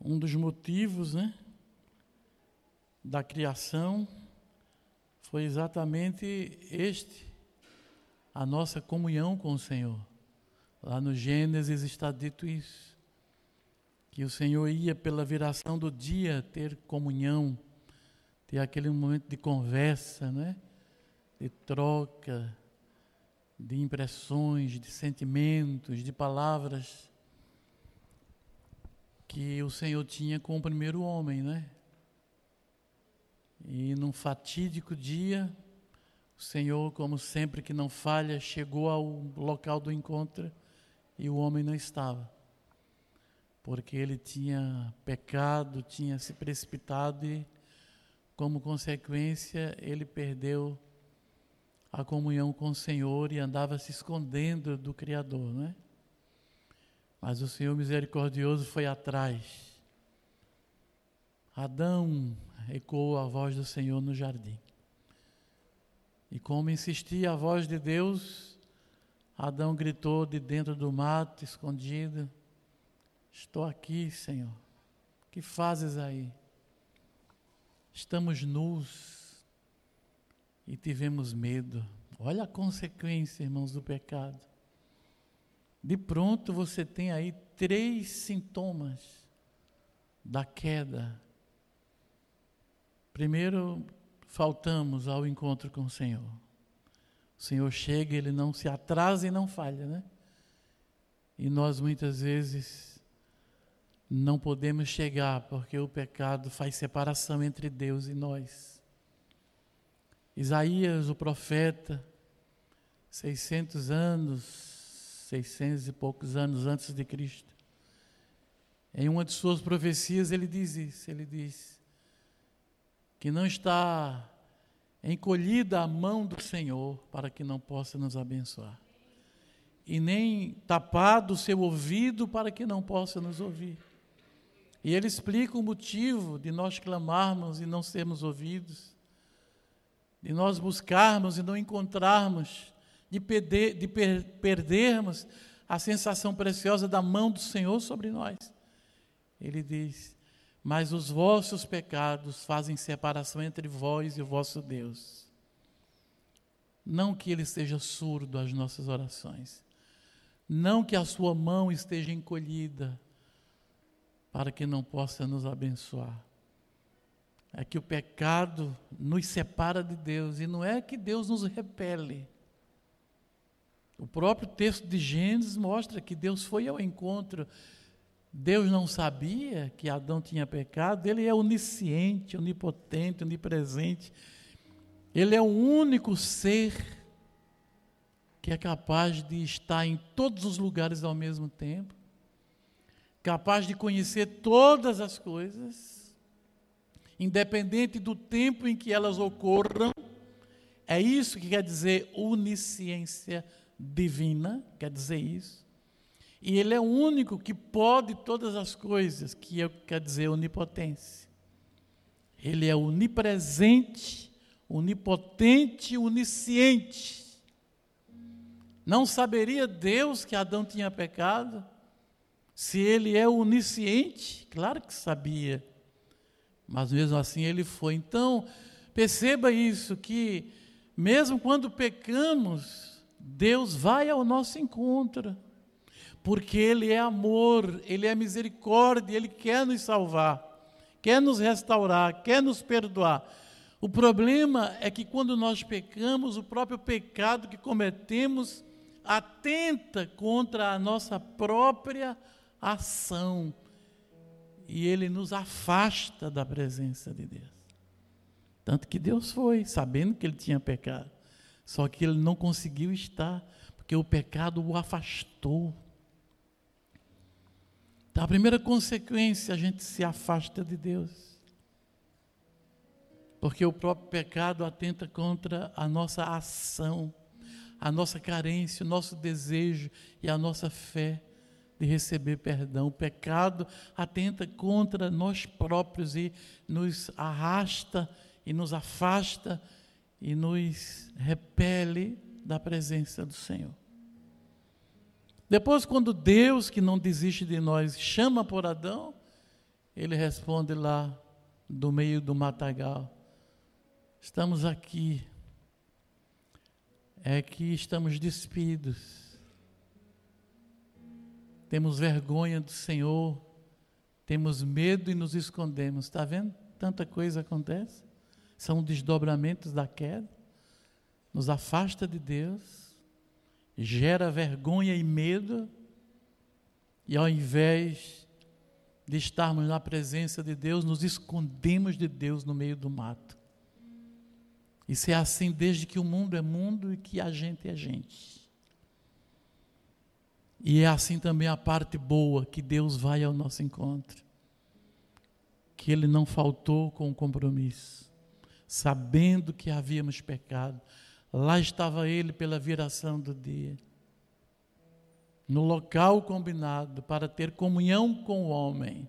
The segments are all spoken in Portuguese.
um dos motivos, né, da criação foi exatamente este, a nossa comunhão com o Senhor. Lá no Gênesis está dito isso, que o Senhor ia pela viração do dia ter comunhão, ter aquele momento de conversa, né? de troca, de impressões, de sentimentos, de palavras que o Senhor tinha com o primeiro homem, né? E num fatídico dia, o Senhor, como sempre que não falha, chegou ao local do encontro e o homem não estava. Porque ele tinha pecado, tinha se precipitado e, como consequência, ele perdeu a comunhão com o Senhor e andava se escondendo do Criador, não é? Mas o Senhor misericordioso foi atrás. Adão ecoou a voz do Senhor no jardim. E como insistia a voz de Deus, Adão gritou de dentro do mato, escondido: Estou aqui, Senhor. Que fazes aí? Estamos nus e tivemos medo. Olha a consequência, irmãos, do pecado. De pronto você tem aí três sintomas da queda. Primeiro, faltamos ao encontro com o Senhor. O Senhor chega, ele não se atrasa e não falha, né? E nós muitas vezes não podemos chegar porque o pecado faz separação entre Deus e nós. Isaías, o profeta, 600 anos 600 e poucos anos antes de Cristo. Em uma de suas profecias ele diz isso, ele diz que não está encolhida a mão do Senhor para que não possa nos abençoar. E nem tapado o seu ouvido para que não possa nos ouvir. E ele explica o motivo de nós clamarmos e não sermos ouvidos, de nós buscarmos e não encontrarmos, de, perder, de per, perdermos a sensação preciosa da mão do Senhor sobre nós. Ele diz: Mas os vossos pecados fazem separação entre vós e o vosso Deus. Não que ele esteja surdo às nossas orações, não que a sua mão esteja encolhida para que não possa nos abençoar. É que o pecado nos separa de Deus e não é que Deus nos repele o próprio texto de Gênesis mostra que Deus foi ao encontro. Deus não sabia que Adão tinha pecado, ele é onisciente, onipotente, onipresente. Ele é o único ser que é capaz de estar em todos os lugares ao mesmo tempo, capaz de conhecer todas as coisas, independente do tempo em que elas ocorram. É isso que quer dizer onisciência divina, quer dizer isso. E ele é o único que pode todas as coisas, que é, quer dizer onipotência. Ele é onipresente, onipotente, onisciente. Não saberia Deus que Adão tinha pecado? Se ele é onisciente? Claro que sabia. Mas mesmo assim ele foi. Então, perceba isso, que mesmo quando pecamos, Deus vai ao nosso encontro, porque Ele é amor, Ele é misericórdia, Ele quer nos salvar, quer nos restaurar, quer nos perdoar. O problema é que quando nós pecamos, o próprio pecado que cometemos atenta contra a nossa própria ação e ele nos afasta da presença de Deus. Tanto que Deus foi, sabendo que ele tinha pecado. Só que ele não conseguiu estar, porque o pecado o afastou. Então, a primeira consequência, a gente se afasta de Deus. Porque o próprio pecado atenta contra a nossa ação, a nossa carência, o nosso desejo e a nossa fé de receber perdão. O pecado atenta contra nós próprios e nos arrasta e nos afasta e nos repele da presença do Senhor. Depois, quando Deus, que não desiste de nós, chama por Adão, ele responde lá do meio do matagal: Estamos aqui, é que estamos despidos, temos vergonha do Senhor, temos medo e nos escondemos. Está vendo? Tanta coisa acontece. São desdobramentos da queda, nos afasta de Deus, gera vergonha e medo, e ao invés de estarmos na presença de Deus, nos escondemos de Deus no meio do mato. Isso é assim desde que o mundo é mundo e que a gente é gente. E é assim também a parte boa, que Deus vai ao nosso encontro. Que Ele não faltou com o compromisso, sabendo que havíamos pecado. Lá estava Ele pela viração do dia no local combinado para ter comunhão com o homem,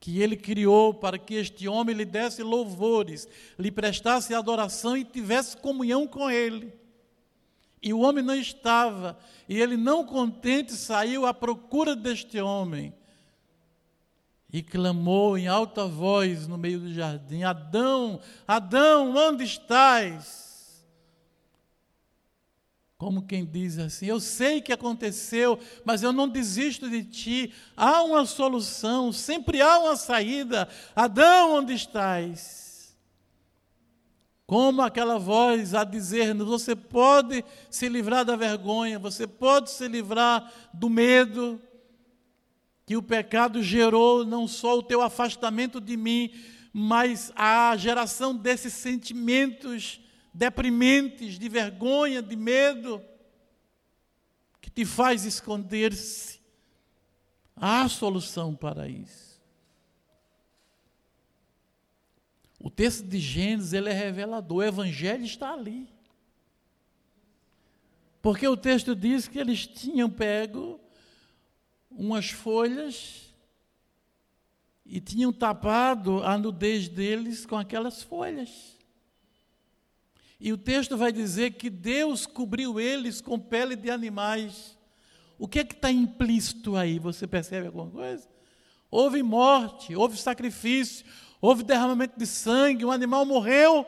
que ele criou para que este homem lhe desse louvores, lhe prestasse adoração e tivesse comunhão com ele. E o homem não estava, e ele, não contente, saiu à procura deste homem e clamou em alta voz no meio do jardim: Adão, Adão, onde estás? Como quem diz assim: Eu sei que aconteceu, mas eu não desisto de ti. Há uma solução, sempre há uma saída. Adão, onde estás? Como aquela voz a dizer-nos: Você pode se livrar da vergonha, você pode se livrar do medo que o pecado gerou, não só o teu afastamento de mim, mas a geração desses sentimentos deprimentes, de vergonha, de medo, que te faz esconder-se. Há solução para isso. O texto de Gênesis ele é revelador, o evangelho está ali. Porque o texto diz que eles tinham pego umas folhas e tinham tapado a nudez deles com aquelas folhas. E o texto vai dizer que Deus cobriu eles com pele de animais. O que é que está implícito aí? Você percebe alguma coisa? Houve morte, houve sacrifício, houve derramamento de sangue, um animal morreu.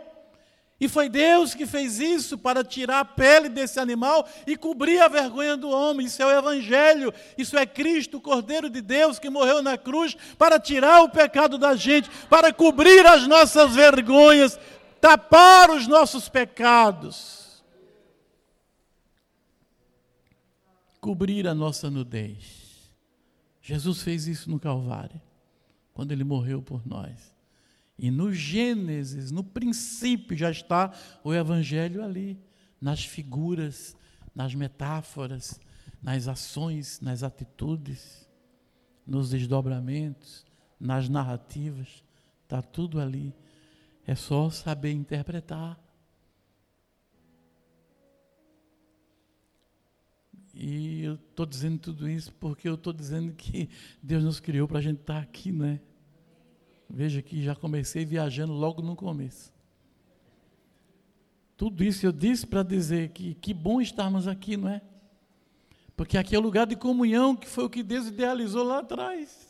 E foi Deus que fez isso para tirar a pele desse animal e cobrir a vergonha do homem. Isso é o Evangelho, isso é Cristo, o Cordeiro de Deus, que morreu na cruz para tirar o pecado da gente, para cobrir as nossas vergonhas, tapar os nossos pecados, cobrir a nossa nudez. Jesus fez isso no Calvário, quando ele morreu por nós. E no Gênesis, no princípio, já está o Evangelho ali, nas figuras, nas metáforas, nas ações, nas atitudes, nos desdobramentos, nas narrativas, está tudo ali. É só saber interpretar. E eu estou dizendo tudo isso porque eu estou dizendo que Deus nos criou para a gente estar tá aqui, né? Veja que já comecei viajando logo no começo. Tudo isso eu disse para dizer que que bom estarmos aqui, não é? Porque aqui é o lugar de comunhão que foi o que Deus idealizou lá atrás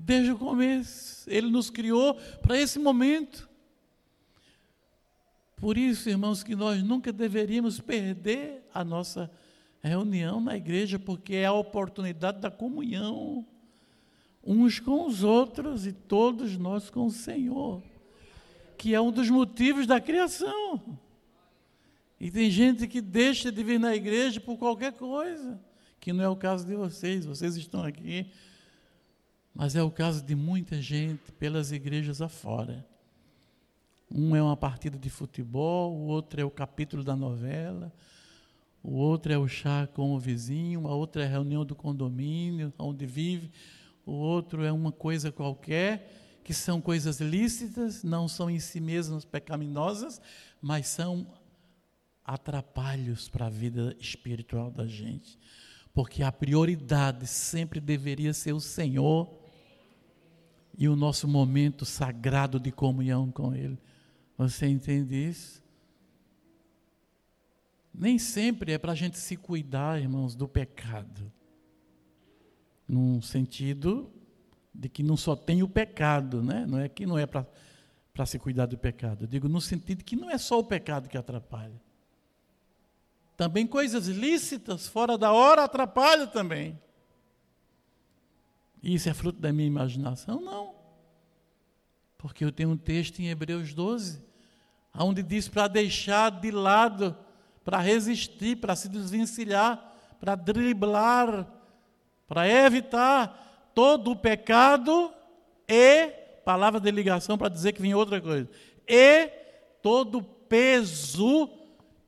desde o começo. Ele nos criou para esse momento. Por isso, irmãos, que nós nunca deveríamos perder a nossa reunião na igreja, porque é a oportunidade da comunhão uns com os outros e todos nós com o Senhor, que é um dos motivos da criação. E tem gente que deixa de vir na igreja por qualquer coisa, que não é o caso de vocês, vocês estão aqui mas é o caso de muita gente pelas igrejas afora. Um é uma partida de futebol, o outro é o capítulo da novela, o outro é o chá com o vizinho, a outra é a reunião do condomínio onde vive, o outro é uma coisa qualquer, que são coisas lícitas, não são em si mesmas pecaminosas, mas são atrapalhos para a vida espiritual da gente. Porque a prioridade sempre deveria ser o Senhor e o nosso momento sagrado de comunhão com Ele. Você entende isso? Nem sempre é para a gente se cuidar, irmãos, do pecado. Num sentido de que não só tem o pecado, né? não é que não é para se cuidar do pecado. Eu digo no sentido que não é só o pecado que atrapalha. Também coisas lícitas, fora da hora, atrapalham também. Isso é fruto da minha imaginação? Não. Porque eu tenho um texto em Hebreus 12, onde diz para deixar de lado, para resistir, para se desvencilhar, para driblar, para evitar todo o pecado e, palavra de ligação para dizer que vem outra coisa, e todo o peso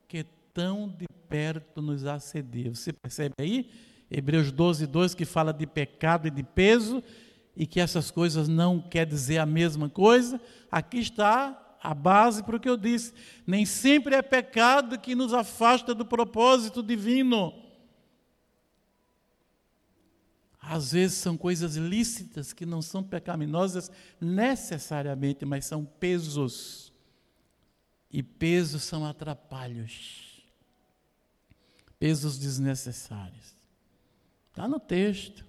que tão de perto nos assedia. Você percebe aí? Hebreus 12, 2, que fala de pecado e de peso, e que essas coisas não quer dizer a mesma coisa. Aqui está a base para o que eu disse. Nem sempre é pecado que nos afasta do propósito divino. Às vezes são coisas lícitas que não são pecaminosas necessariamente, mas são pesos. E pesos são atrapalhos. Pesos desnecessários. Está no texto.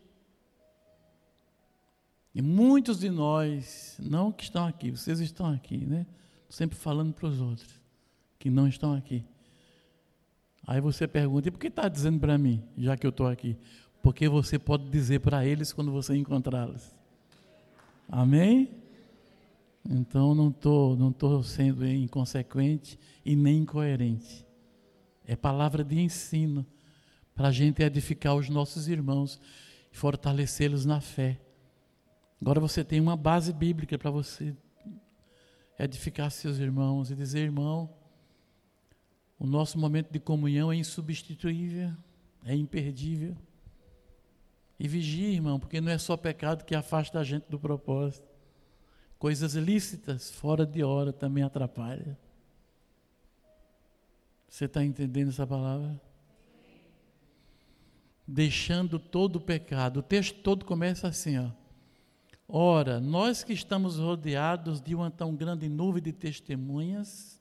E muitos de nós, não que estão aqui, vocês estão aqui, né? Sempre falando para os outros que não estão aqui. Aí você pergunta, e por que está dizendo para mim, já que eu estou aqui? Porque você pode dizer para eles quando você encontrá-los. Amém? Então não estou não tô sendo inconsequente e nem incoerente. É palavra de ensino para a gente edificar os nossos irmãos e fortalecê-los na fé. Agora você tem uma base bíblica para você edificar seus irmãos e dizer, irmão, o nosso momento de comunhão é insubstituível, é imperdível. E vigie, irmão, porque não é só pecado que afasta a gente do propósito. Coisas lícitas, fora de hora, também atrapalham. Você está entendendo essa palavra? deixando todo o pecado. O texto todo começa assim, ó. Ora, nós que estamos rodeados de uma tão grande nuvem de testemunhas,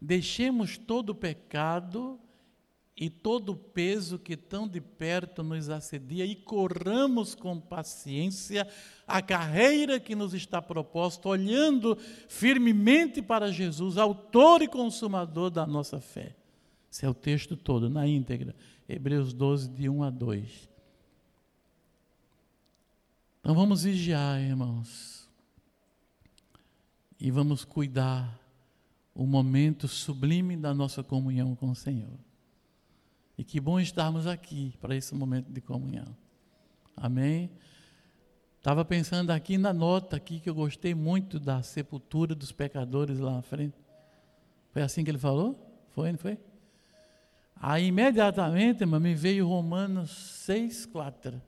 deixemos todo o pecado e todo o peso que tão de perto nos assedia e corramos com paciência a carreira que nos está proposta, olhando firmemente para Jesus, autor e consumador da nossa fé. Esse é o texto todo, na íntegra. Hebreus 12, de 1 a 2. Então vamos vigiar, irmãos. E vamos cuidar o momento sublime da nossa comunhão com o Senhor. E que bom estarmos aqui para esse momento de comunhão. Amém? Estava pensando aqui na nota aqui que eu gostei muito da sepultura dos pecadores lá na frente. Foi assim que ele falou? Foi, não foi? Aí imediatamente, irmão, me veio Romanos 6, 4.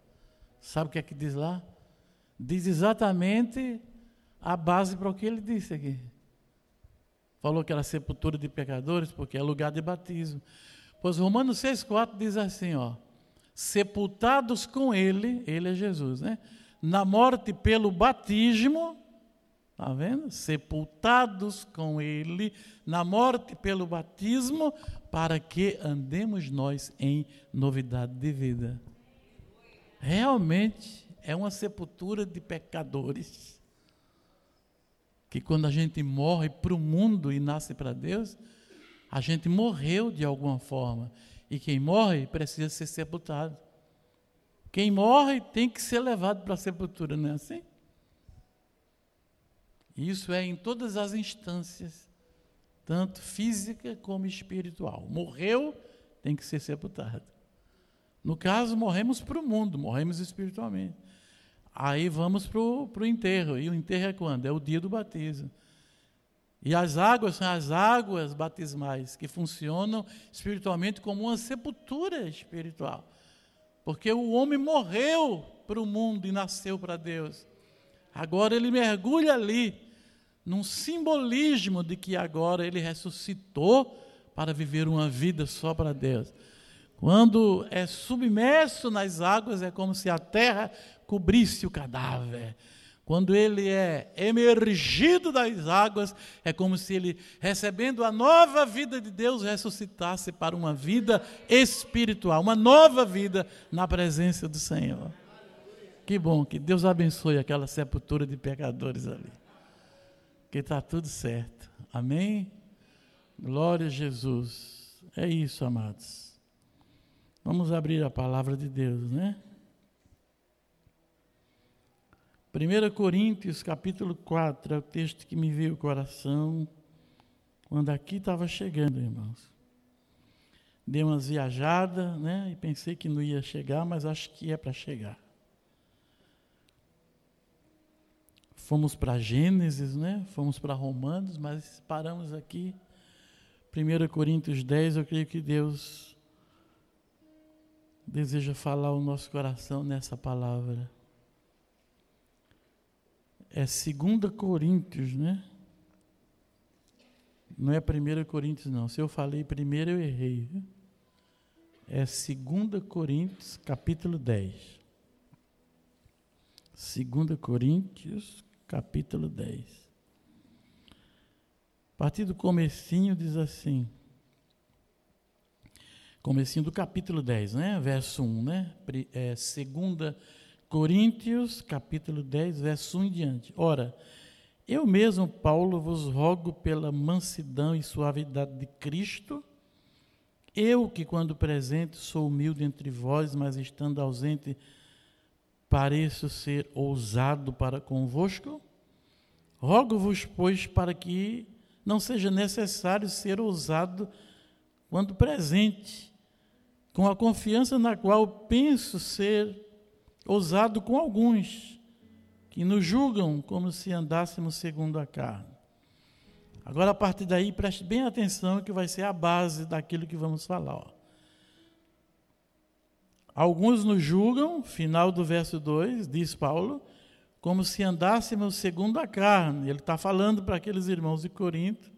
Sabe o que é que diz lá? Diz exatamente a base para o que ele disse aqui. Falou que era sepultura de pecadores, porque é lugar de batismo. Pois Romanos 6, 4 diz assim, ó. Sepultados com ele, ele é Jesus, né? Na morte pelo batismo, Está vendo? Sepultados com Ele na morte pelo batismo, para que andemos nós em novidade de vida. Realmente é uma sepultura de pecadores. Que quando a gente morre para o mundo e nasce para Deus, a gente morreu de alguma forma. E quem morre precisa ser sepultado. Quem morre tem que ser levado para a sepultura, não é assim? Isso é em todas as instâncias, tanto física como espiritual. Morreu, tem que ser sepultado. No caso, morremos para o mundo, morremos espiritualmente. Aí vamos para o enterro. E o enterro é quando? É o dia do batismo. E as águas são as águas batismais, que funcionam espiritualmente como uma sepultura espiritual. Porque o homem morreu para o mundo e nasceu para Deus. Agora ele mergulha ali num simbolismo de que agora ele ressuscitou para viver uma vida só para Deus. Quando é submerso nas águas, é como se a terra cobrisse o cadáver. Quando ele é emergido das águas, é como se ele, recebendo a nova vida de Deus, ressuscitasse para uma vida espiritual, uma nova vida na presença do Senhor. Que bom, que Deus abençoe aquela sepultura de pecadores ali. Que está tudo certo. Amém? Glória a Jesus. É isso, amados. Vamos abrir a palavra de Deus, né? 1 Coríntios, capítulo 4, é o texto que me veio ao coração quando aqui estava chegando, irmãos. Dei umas viajadas, né? E pensei que não ia chegar, mas acho que é para chegar. Fomos para Gênesis, né? Fomos para Romanos, mas paramos aqui. 1 Coríntios 10, eu creio que Deus deseja falar o nosso coração nessa palavra. É 2 Coríntios, né? Não é 1 Coríntios, não. Se eu falei primeiro, eu errei. É 2 Coríntios, capítulo 10. 2 Coríntios, capítulo 10. A partir do comecinho diz assim. Comecinho do capítulo 10, né? Verso 1, né? É, 2 Coríntios, capítulo 10, verso 1 em diante. Ora, eu mesmo, Paulo, vos rogo pela mansidão e suavidade de Cristo, eu que, quando presente, sou humilde entre vós, mas estando ausente, pareço ser ousado para convosco, rogo-vos, pois, para que não seja necessário ser ousado quando presente, com a confiança na qual penso ser ousado com alguns que nos julgam como se andássemos segundo a carne. Agora, a partir daí, preste bem atenção que vai ser a base daquilo que vamos falar. Ó. Alguns nos julgam, final do verso 2, diz Paulo, como se andássemos segundo a carne. Ele está falando para aqueles irmãos de Corinto.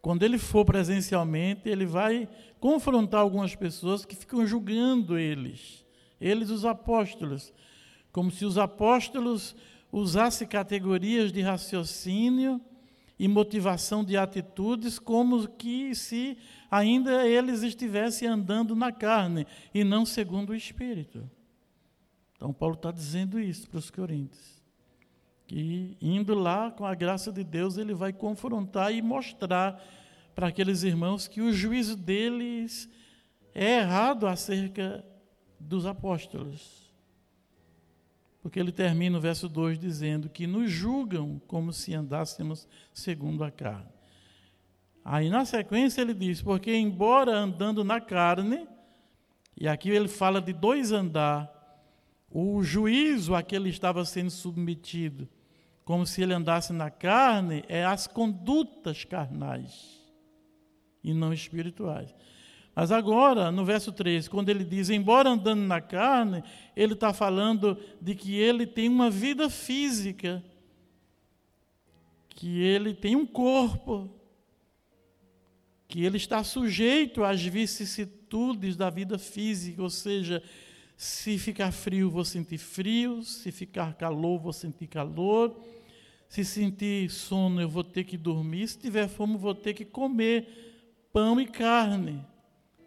Quando ele for presencialmente, ele vai confrontar algumas pessoas que ficam julgando eles, eles, os apóstolos, como se os apóstolos usassem categorias de raciocínio e motivação de atitudes, como que se ainda eles estivessem andando na carne e não segundo o Espírito. Então, Paulo está dizendo isso para os coríntios. Que indo lá, com a graça de Deus, ele vai confrontar e mostrar para aqueles irmãos que o juízo deles é errado acerca dos apóstolos. Porque ele termina o verso 2 dizendo que nos julgam como se andássemos segundo a carne. Aí na sequência ele diz: Porque, embora andando na carne, e aqui ele fala de dois andar, o juízo a que ele estava sendo submetido, como se ele andasse na carne, é as condutas carnais e não espirituais. Mas agora, no verso 3, quando ele diz, embora andando na carne, ele está falando de que ele tem uma vida física, que ele tem um corpo, que ele está sujeito às vicissitudes da vida física, ou seja, se ficar frio, vou sentir frio, se ficar calor, vou sentir calor, se sentir sono, eu vou ter que dormir, se tiver fome, vou ter que comer pão e carne.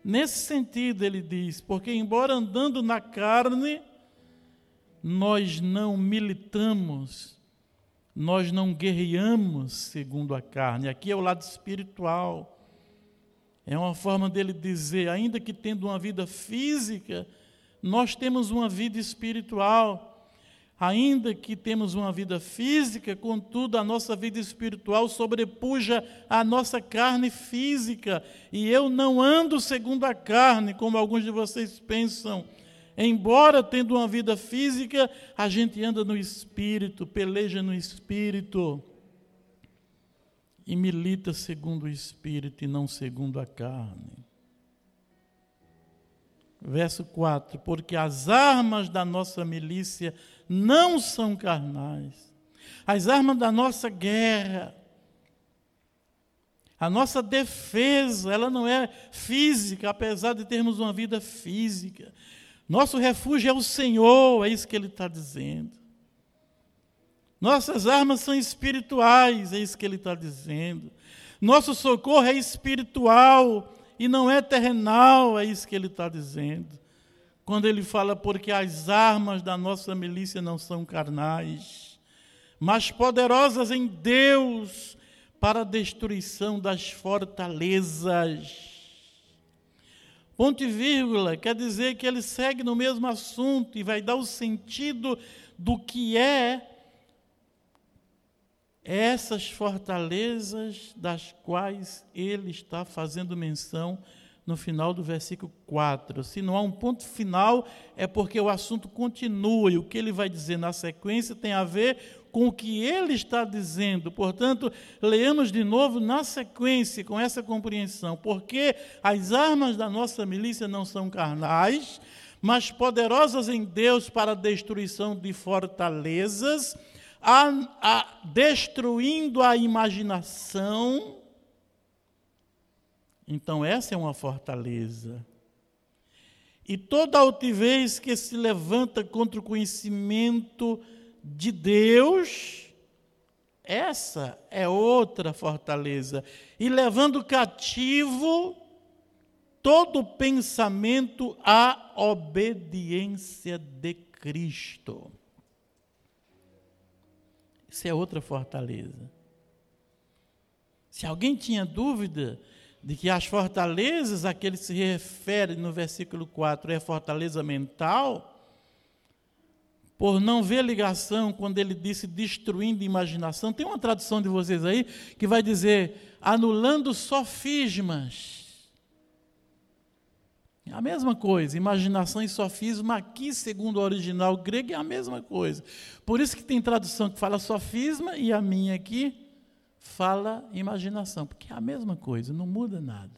Nesse sentido, ele diz: porque, embora andando na carne, nós não militamos, nós não guerreamos segundo a carne. Aqui é o lado espiritual. É uma forma dele dizer: ainda que tendo uma vida física, nós temos uma vida espiritual. Ainda que temos uma vida física, contudo, a nossa vida espiritual sobrepuja a nossa carne física. E eu não ando segundo a carne, como alguns de vocês pensam. Embora tendo uma vida física, a gente anda no espírito, peleja no espírito. E milita segundo o espírito e não segundo a carne. Verso 4: Porque as armas da nossa milícia não são carnais. As armas da nossa guerra, a nossa defesa, ela não é física, apesar de termos uma vida física. Nosso refúgio é o Senhor, é isso que ele está dizendo. Nossas armas são espirituais, é isso que ele está dizendo. Nosso socorro é espiritual e não é terrenal, é isso que ele está dizendo. Quando ele fala porque as armas da nossa milícia não são carnais, mas poderosas em Deus para a destruição das fortalezas. Ponto e vírgula quer dizer que ele segue no mesmo assunto e vai dar o sentido do que é essas fortalezas das quais ele está fazendo menção no final do versículo 4. Se não há um ponto final, é porque o assunto continua e o que ele vai dizer na sequência tem a ver com o que ele está dizendo. Portanto, leamos de novo na sequência com essa compreensão, porque as armas da nossa milícia não são carnais, mas poderosas em Deus para a destruição de fortalezas, a, a, destruindo a imaginação então, essa é uma fortaleza. E toda altivez que se levanta contra o conhecimento de Deus, essa é outra fortaleza. E levando cativo todo pensamento à obediência de Cristo. Isso é outra fortaleza. Se alguém tinha dúvida de que as fortalezas a que ele se refere no versículo 4 é fortaleza mental, por não ver ligação quando ele disse destruindo imaginação. Tem uma tradução de vocês aí que vai dizer anulando sofismas. É a mesma coisa, imaginação e sofisma aqui, segundo o original grego, é a mesma coisa. Por isso que tem tradução que fala sofisma e a minha aqui fala imaginação, porque é a mesma coisa, não muda nada.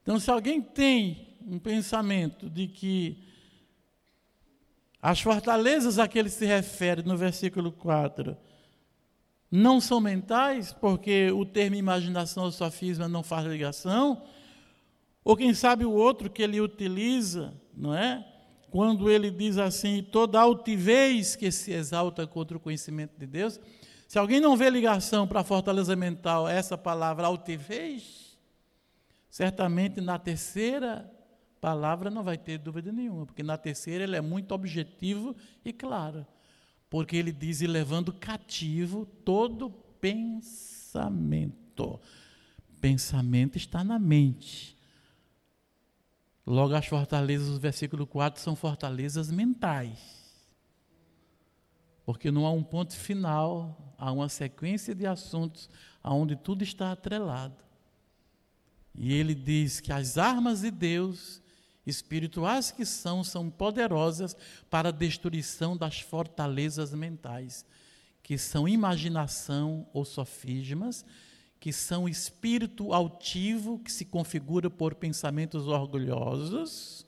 Então, se alguém tem um pensamento de que as fortalezas a que ele se refere no versículo 4 não são mentais, porque o termo imaginação ou sofisma não faz ligação, ou quem sabe o outro que ele utiliza, não é? Quando ele diz assim, toda altivez que se exalta contra o conhecimento de Deus, se alguém não vê ligação para a fortaleza mental, essa palavra altivez, certamente na terceira palavra não vai ter dúvida nenhuma, porque na terceira ele é muito objetivo e claro, porque ele diz: e levando cativo todo pensamento. Pensamento está na mente. Logo, as fortalezas do versículo 4 são fortalezas mentais. Porque não há um ponto final, há uma sequência de assuntos onde tudo está atrelado. E ele diz que as armas de Deus, espirituais que são, são poderosas para a destruição das fortalezas mentais, que são imaginação ou sofismas, que são espírito altivo, que se configura por pensamentos orgulhosos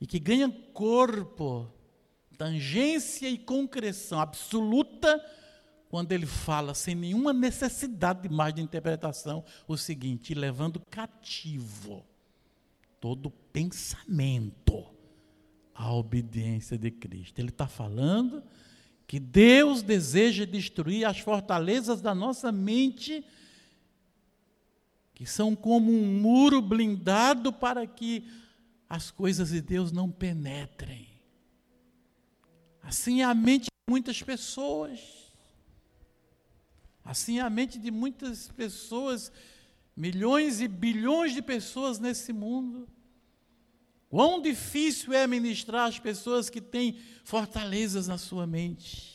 e que ganha corpo tangência e concreção absoluta quando ele fala sem nenhuma necessidade de mais de interpretação o seguinte, levando cativo todo pensamento à obediência de Cristo. Ele está falando que Deus deseja destruir as fortalezas da nossa mente, que são como um muro blindado para que as coisas de Deus não penetrem. Assim é a mente de muitas pessoas. Assim é a mente de muitas pessoas, milhões e bilhões de pessoas nesse mundo. Quão difícil é ministrar as pessoas que têm fortalezas na sua mente.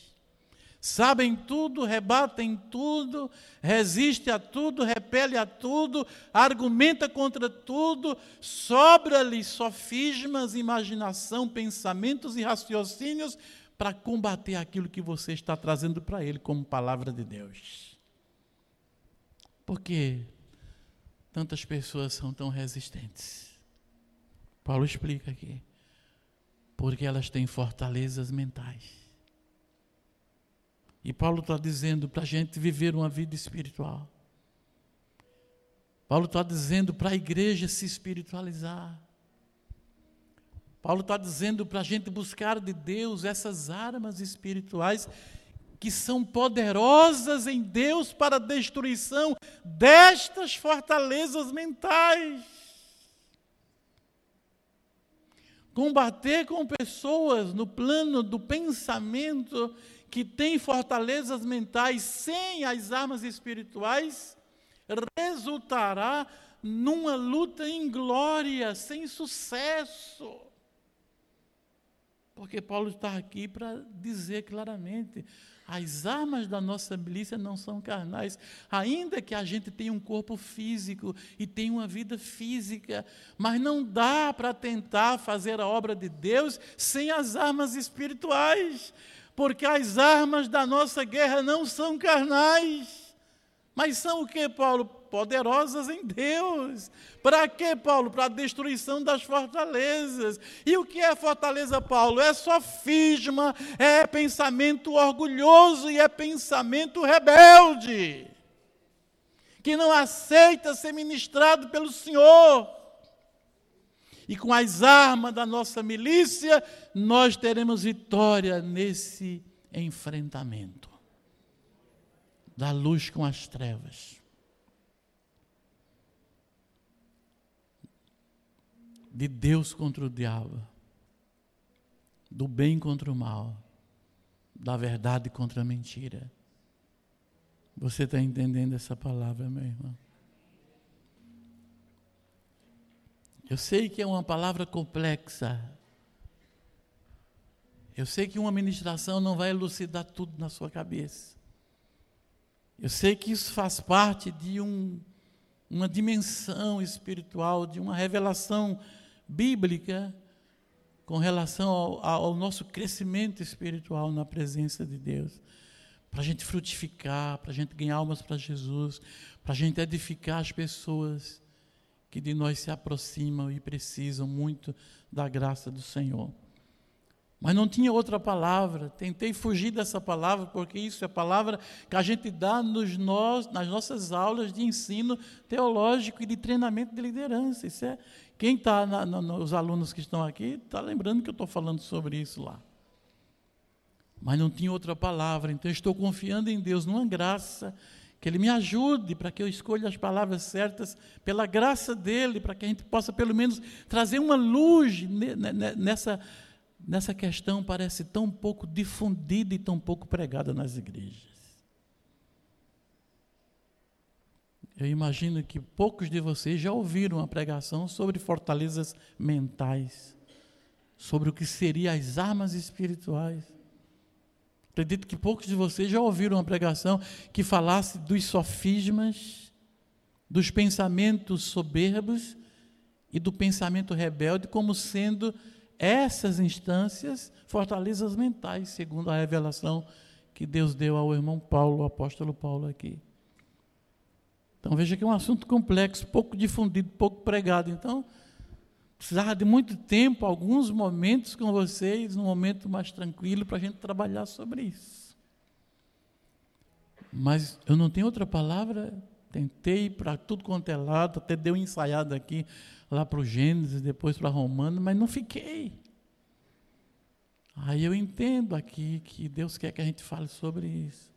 Sabem tudo, rebatem tudo, resiste a tudo, repele a tudo, argumenta contra tudo, sobra-lhe sofismas, imaginação, pensamentos e raciocínios para combater aquilo que você está trazendo para ele como palavra de Deus. Por que tantas pessoas são tão resistentes? Paulo explica aqui. Porque elas têm fortalezas mentais. E Paulo está dizendo para a gente viver uma vida espiritual. Paulo está dizendo para a igreja se espiritualizar. Paulo está dizendo para a gente buscar de Deus essas armas espirituais que são poderosas em Deus para a destruição destas fortalezas mentais. combater com pessoas no plano do pensamento que tem fortalezas mentais sem as armas espirituais, resultará numa luta inglória, sem sucesso. Porque Paulo está aqui para dizer claramente: as armas da nossa milícia não são carnais, ainda que a gente tenha um corpo físico e tenha uma vida física, mas não dá para tentar fazer a obra de Deus sem as armas espirituais, porque as armas da nossa guerra não são carnais, mas são o que, Paulo? poderosas em Deus. Para quê, Paulo? Para a destruição das fortalezas. E o que é fortaleza, Paulo? É sofisma, é pensamento orgulhoso e é pensamento rebelde. Que não aceita ser ministrado pelo Senhor. E com as armas da nossa milícia, nós teremos vitória nesse enfrentamento da luz com as trevas. de Deus contra o diabo, do bem contra o mal, da verdade contra a mentira. Você está entendendo essa palavra, meu irmão? Eu sei que é uma palavra complexa. Eu sei que uma ministração não vai elucidar tudo na sua cabeça. Eu sei que isso faz parte de um, uma dimensão espiritual, de uma revelação bíblica com relação ao, ao nosso crescimento espiritual na presença de Deus. Para a gente frutificar, para a gente ganhar almas para Jesus, para a gente edificar as pessoas que de nós se aproximam e precisam muito da graça do Senhor. Mas não tinha outra palavra. Tentei fugir dessa palavra, porque isso é a palavra que a gente dá nos nós, nas nossas aulas de ensino teológico e de treinamento de liderança. Isso é, quem está, os alunos que estão aqui, está lembrando que eu estou falando sobre isso lá. Mas não tinha outra palavra, então estou confiando em Deus, numa graça, que Ele me ajude para que eu escolha as palavras certas, pela graça dEle, para que a gente possa pelo menos trazer uma luz nessa nessa questão parece tão pouco difundida e tão pouco pregada nas igrejas. Eu imagino que poucos de vocês já ouviram uma pregação sobre fortalezas mentais, sobre o que seriam as armas espirituais. Acredito que poucos de vocês já ouviram uma pregação que falasse dos sofismas, dos pensamentos soberbos e do pensamento rebelde como sendo essas instâncias, fortalezas mentais, segundo a revelação que Deus deu ao irmão Paulo, o apóstolo Paulo aqui. Então veja que é um assunto complexo, pouco difundido, pouco pregado. Então, precisava de muito tempo, alguns momentos com vocês, um momento mais tranquilo para a gente trabalhar sobre isso. Mas eu não tenho outra palavra, tentei para tudo quanto é lado, até deu um ensaiado aqui lá para o Gênesis, depois para Romano, mas não fiquei. Aí eu entendo aqui que Deus quer que a gente fale sobre isso.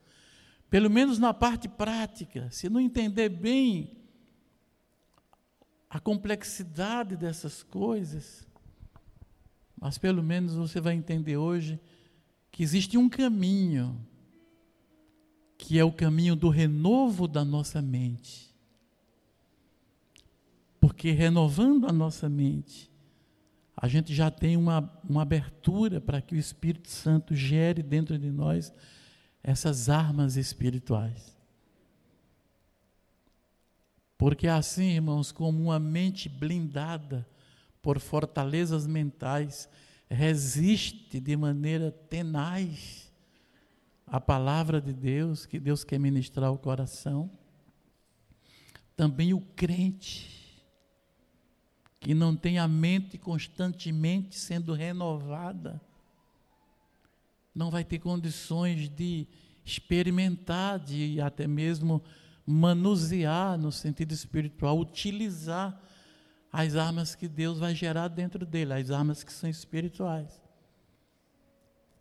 Pelo menos na parte prática, se não entender bem a complexidade dessas coisas, mas pelo menos você vai entender hoje que existe um caminho, que é o caminho do renovo da nossa mente. Porque renovando a nossa mente, a gente já tem uma, uma abertura para que o Espírito Santo gere dentro de nós essas armas espirituais. Porque assim, irmãos, como uma mente blindada por fortalezas mentais, resiste de maneira tenaz à palavra de Deus, que Deus quer ministrar ao coração, também o crente que não tem a mente constantemente sendo renovada, não vai ter condições de experimentar, de até mesmo manusear no sentido espiritual, utilizar as armas que Deus vai gerar dentro dele, as armas que são espirituais.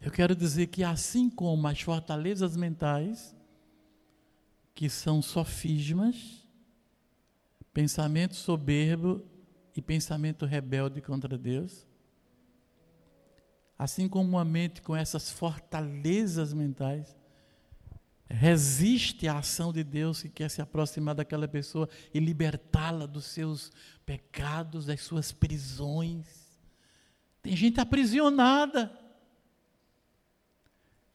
Eu quero dizer que assim como as fortalezas mentais, que são sofismas, pensamento soberbo e pensamento rebelde contra Deus, assim como uma mente com essas fortalezas mentais, resiste à ação de Deus que quer se aproximar daquela pessoa e libertá-la dos seus pecados, das suas prisões. Tem gente aprisionada.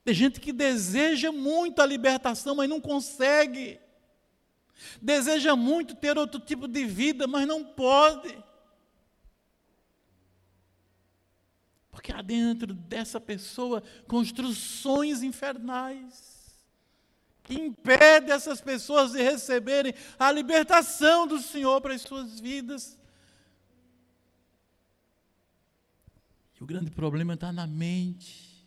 Tem gente que deseja muito a libertação, mas não consegue. Deseja muito ter outro tipo de vida, mas não pode. Porque há dentro dessa pessoa construções infernais que impede essas pessoas de receberem a libertação do Senhor para as suas vidas. E o grande problema está na mente,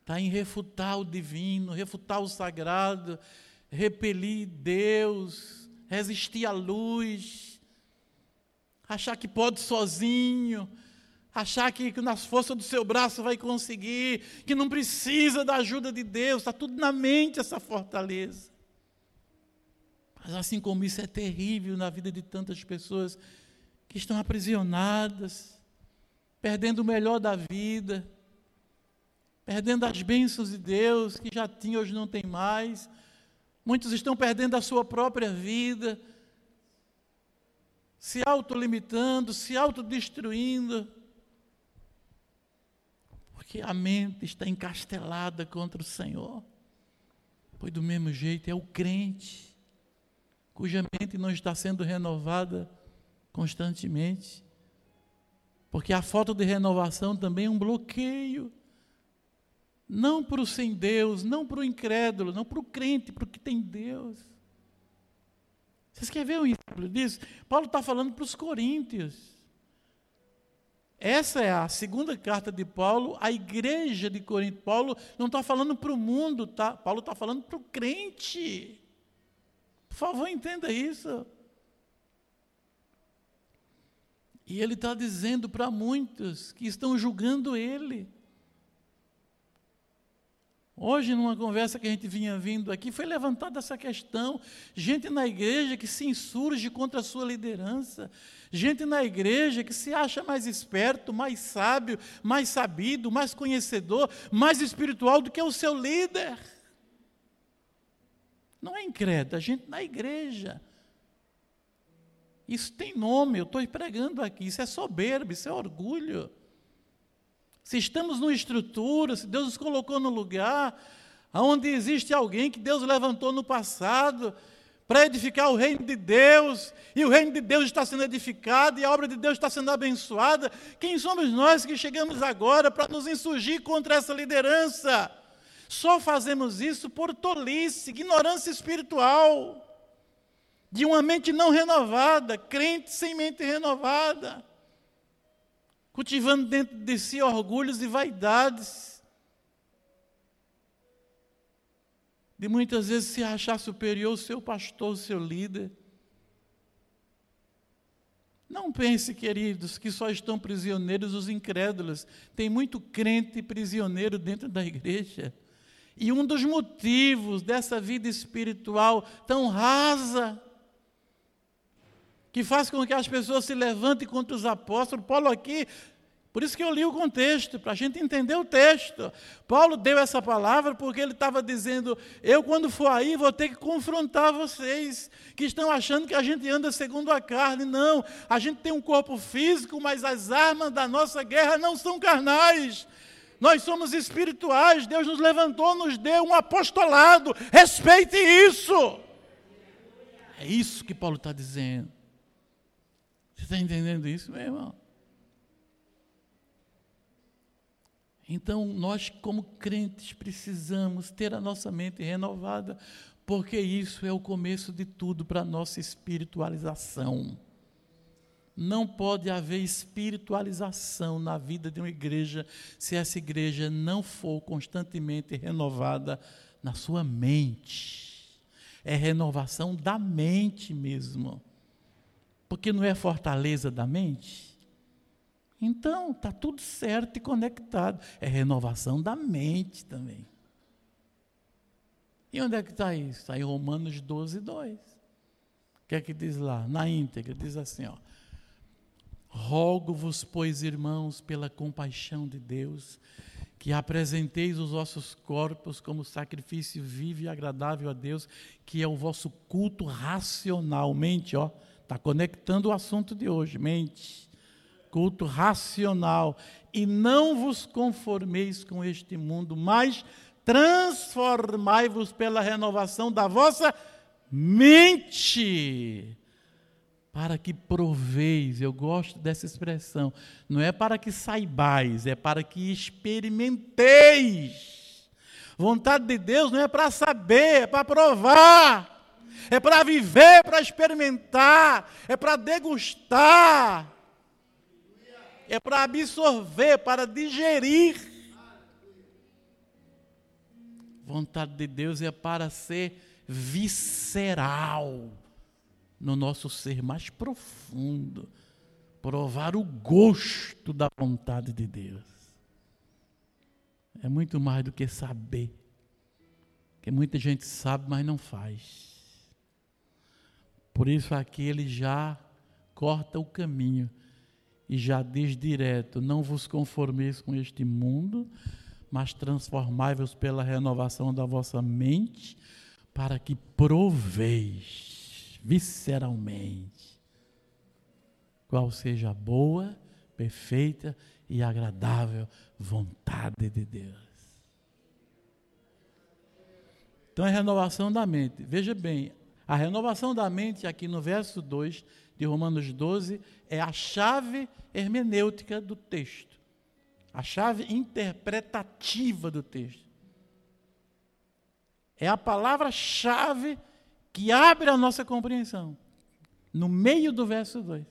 está em refutar o divino, refutar o sagrado, repelir Deus, resistir à luz, achar que pode sozinho, achar que, nas forças do seu braço vai conseguir, que não precisa da ajuda de Deus, está tudo na mente essa fortaleza. Mas assim como isso é terrível na vida de tantas pessoas que estão aprisionadas, perdendo o melhor da vida, perdendo as bênçãos de Deus que já tinham, hoje não tem mais. Muitos estão perdendo a sua própria vida, se autolimitando, se autodestruindo porque a mente está encastelada contra o Senhor. Pois do mesmo jeito é o crente, cuja mente não está sendo renovada constantemente. Porque a falta de renovação também é um bloqueio. Não para o sem Deus, não para o incrédulo, não para o crente, para o que tem Deus. Vocês querem ver um exemplo disso? Paulo está falando para os coríntios. Essa é a segunda carta de Paulo à igreja de Corinto. Paulo não está falando para o mundo, tá? Paulo está falando para o crente. Por favor, entenda isso. E ele está dizendo para muitos que estão julgando ele. Hoje, numa conversa que a gente vinha vindo aqui, foi levantada essa questão. Gente na igreja que se insurge contra a sua liderança. Gente na igreja que se acha mais esperto, mais sábio, mais sabido, mais conhecedor, mais espiritual do que o seu líder. Não é incrédulo, a gente na igreja. Isso tem nome, eu estou pregando aqui. Isso é soberba, isso é orgulho se estamos numa estrutura, se Deus nos colocou no lugar, onde existe alguém que Deus levantou no passado para edificar o reino de Deus, e o reino de Deus está sendo edificado, e a obra de Deus está sendo abençoada, quem somos nós que chegamos agora para nos insurgir contra essa liderança? Só fazemos isso por tolice, ignorância espiritual, de uma mente não renovada, crente sem mente renovada cultivando dentro de si orgulhos e vaidades, de muitas vezes se achar superior ao seu pastor, ao seu líder. Não pense, queridos, que só estão prisioneiros os incrédulos. Tem muito crente prisioneiro dentro da igreja. E um dos motivos dessa vida espiritual tão rasa que faz com que as pessoas se levantem contra os apóstolos. Paulo aqui, por isso que eu li o contexto, para a gente entender o texto. Paulo deu essa palavra porque ele estava dizendo: Eu, quando for aí, vou ter que confrontar vocês que estão achando que a gente anda segundo a carne. Não, a gente tem um corpo físico, mas as armas da nossa guerra não são carnais. Nós somos espirituais, Deus nos levantou, nos deu um apostolado. Respeite isso. É isso que Paulo está dizendo. Você está entendendo isso, meu irmão? Então, nós, como crentes, precisamos ter a nossa mente renovada, porque isso é o começo de tudo para a nossa espiritualização. Não pode haver espiritualização na vida de uma igreja se essa igreja não for constantemente renovada na sua mente. É renovação da mente mesmo. Porque não é fortaleza da mente? Então, está tudo certo e conectado. É renovação da mente também. E onde é que está isso? Está em Romanos 12, 2. O que é que diz lá? Na íntegra, diz assim, ó. Rogo-vos, pois, irmãos, pela compaixão de Deus, que apresenteis os vossos corpos como sacrifício vivo e agradável a Deus, que é o vosso culto racional. Mente, ó, está conectando o assunto de hoje, mente. Culto racional. E não vos conformeis com este mundo, mas transformai-vos pela renovação da vossa mente para que proveis, eu gosto dessa expressão, não é para que saibais, é para que experimenteis. Vontade de Deus não é para saber, é para provar, é para viver, para experimentar, é para degustar, é para absorver, para digerir. Vontade de Deus é para ser visceral no nosso ser mais profundo, provar o gosto da vontade de Deus. É muito mais do que saber, que muita gente sabe, mas não faz. Por isso aqui ele já corta o caminho e já diz direto: não vos conformeis com este mundo, mas transformai-vos pela renovação da vossa mente, para que proveis visceralmente. Qual seja a boa, perfeita e agradável vontade de Deus. Então é renovação da mente. Veja bem, a renovação da mente, aqui no verso 2 de Romanos 12, é a chave hermenêutica do texto, a chave interpretativa do texto. É a palavra-chave que abre a nossa compreensão. No meio do verso 2,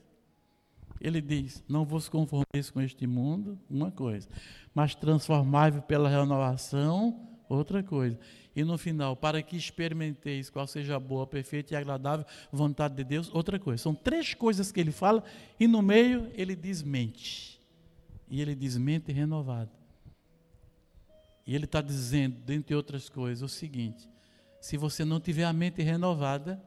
ele diz: Não vos conformeis com este mundo, uma coisa, mas transformai-vos pela renovação, outra coisa. E no final, para que experimenteis qual seja a boa, perfeita e agradável vontade de Deus, outra coisa. São três coisas que ele fala, e no meio ele diz mente. E ele diz mente renovada. E ele está dizendo, dentre outras coisas, o seguinte: se você não tiver a mente renovada,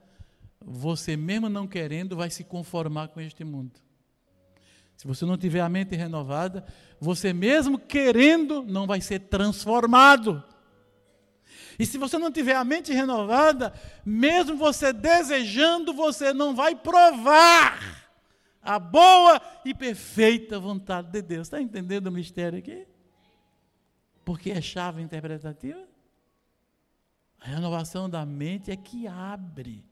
você mesmo não querendo vai se conformar com este mundo. Se você não tiver a mente renovada, você mesmo querendo não vai ser transformado. E se você não tiver a mente renovada, mesmo você desejando, você não vai provar a boa e perfeita vontade de Deus. Está entendendo o mistério aqui? Porque é chave interpretativa? A renovação da mente é que abre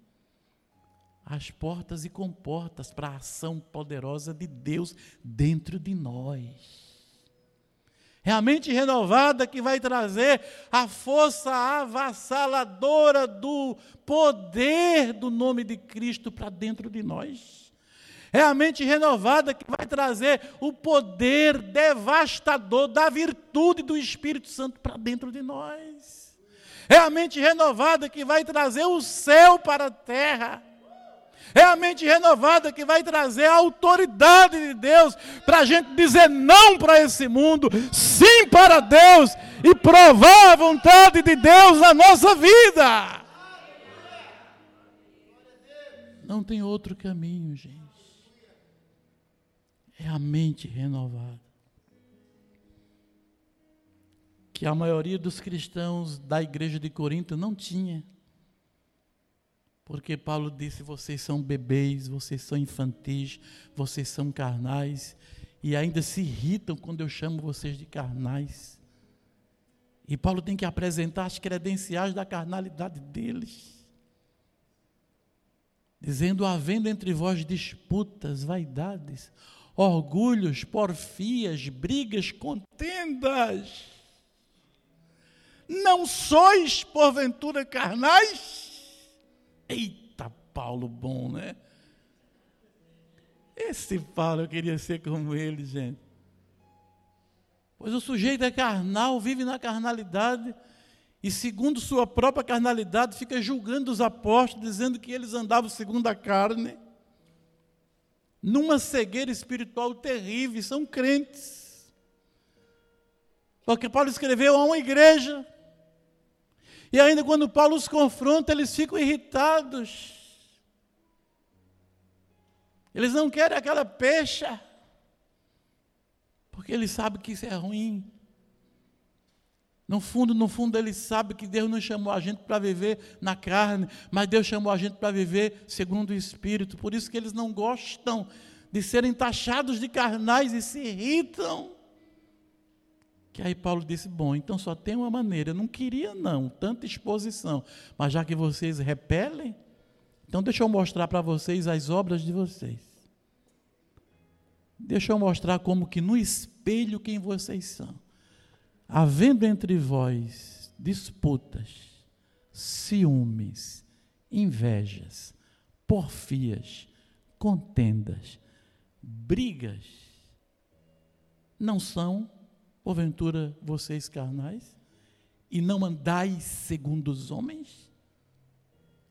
as portas e comportas para a ação poderosa de Deus dentro de nós. É a mente renovada que vai trazer a força avassaladora do poder do nome de Cristo para dentro de nós. É a mente renovada que vai trazer o poder devastador da virtude do Espírito Santo para dentro de nós. É a mente renovada que vai trazer o céu para a terra. É a mente renovada que vai trazer a autoridade de Deus para a gente dizer não para esse mundo, sim para Deus e provar a vontade de Deus na nossa vida. Não tem outro caminho, gente. É a mente renovada. que a maioria dos cristãos da igreja de Corinto não tinha. Porque Paulo disse: vocês são bebês, vocês são infantis, vocês são carnais, e ainda se irritam quando eu chamo vocês de carnais. E Paulo tem que apresentar as credenciais da carnalidade deles, dizendo: havendo entre vós disputas, vaidades, orgulhos, porfias, brigas, contendas não sois, porventura, carnais? Eita, Paulo bom, né? Esse Paulo, eu queria ser como ele, gente. Pois o sujeito é carnal, vive na carnalidade, e segundo sua própria carnalidade, fica julgando os apóstolos, dizendo que eles andavam segundo a carne, numa cegueira espiritual terrível, são crentes. Porque Paulo escreveu a uma igreja, e ainda quando Paulo os confronta, eles ficam irritados. Eles não querem aquela pecha. Porque ele sabe que isso é ruim. No fundo, no fundo, ele sabe que Deus não chamou a gente para viver na carne, mas Deus chamou a gente para viver segundo o Espírito. Por isso que eles não gostam de serem taxados de carnais e se irritam. Que aí Paulo disse: Bom, então só tem uma maneira. Eu não queria, não, tanta exposição. Mas já que vocês repelem, então deixa eu mostrar para vocês as obras de vocês. Deixa eu mostrar como que no espelho quem vocês são havendo entre vós disputas, ciúmes, invejas, porfias, contendas, brigas, não são, porventura, vocês carnais? E não andais segundo os homens?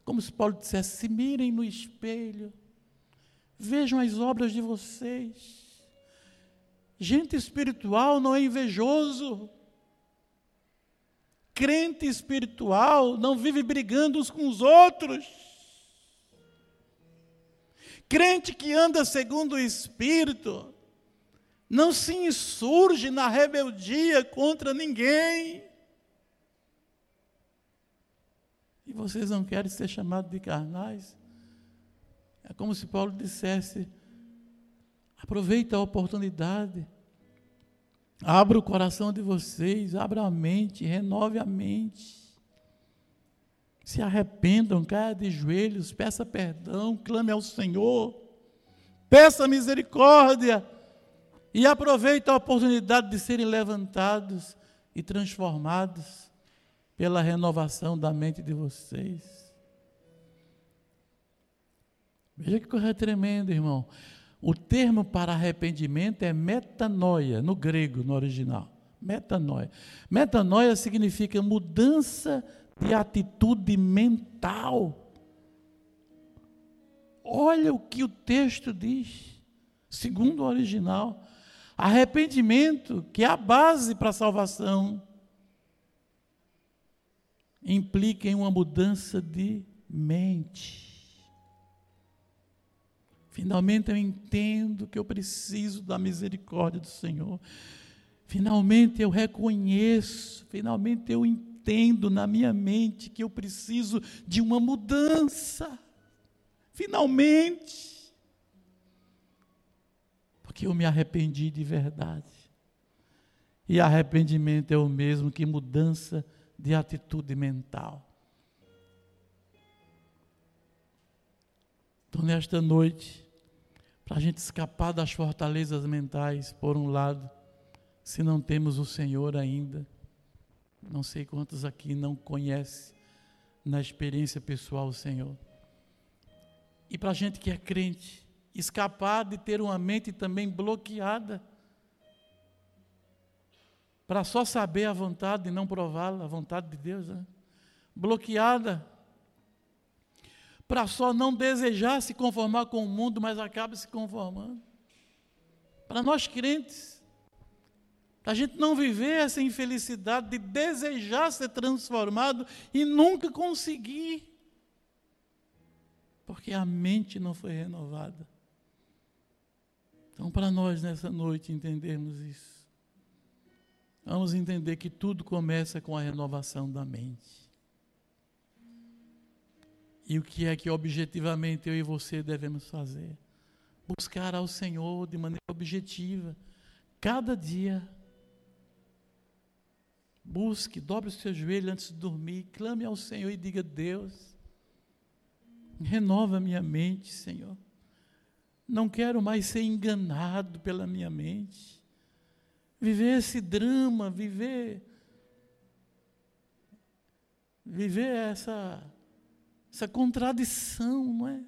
Como se Paulo dissesse: se mirem no espelho, vejam as obras de vocês. Gente espiritual não é invejoso. Crente espiritual não vive brigando uns com os outros. Crente que anda segundo o Espírito não se insurge na rebeldia contra ninguém. E vocês não querem ser chamados de carnais? É como se Paulo dissesse: aproveita a oportunidade. Abra o coração de vocês, abra a mente, renove a mente. Se arrependam, caia de joelhos, peça perdão, clame ao Senhor, peça misericórdia e aproveite a oportunidade de serem levantados e transformados pela renovação da mente de vocês. Veja que coisa tremenda, irmão. O termo para arrependimento é metanoia, no grego, no original. Metanoia. Metanoia significa mudança de atitude mental. Olha o que o texto diz, segundo o original. Arrependimento, que é a base para a salvação, implica em uma mudança de mente. Finalmente eu entendo que eu preciso da misericórdia do Senhor. Finalmente eu reconheço, finalmente eu entendo na minha mente que eu preciso de uma mudança. Finalmente. Porque eu me arrependi de verdade. E arrependimento é o mesmo que mudança de atitude mental. Então, nesta noite, para a gente escapar das fortalezas mentais, por um lado, se não temos o Senhor ainda. Não sei quantos aqui não conhecem na experiência pessoal o Senhor. E para a gente que é crente, escapar de ter uma mente também bloqueada, para só saber a vontade e não prová-la, a vontade de Deus, né? bloqueada para só não desejar se conformar com o mundo, mas acaba se conformando. Para nós crentes, para a gente não viver essa infelicidade de desejar ser transformado e nunca conseguir, porque a mente não foi renovada. Então, para nós nessa noite entendermos isso, vamos entender que tudo começa com a renovação da mente. E o que é que objetivamente eu e você devemos fazer? Buscar ao Senhor de maneira objetiva, cada dia. Busque, dobre o seu joelho antes de dormir, clame ao Senhor e diga: Deus, renova minha mente, Senhor. Não quero mais ser enganado pela minha mente. Viver esse drama, viver viver essa essa contradição, não é?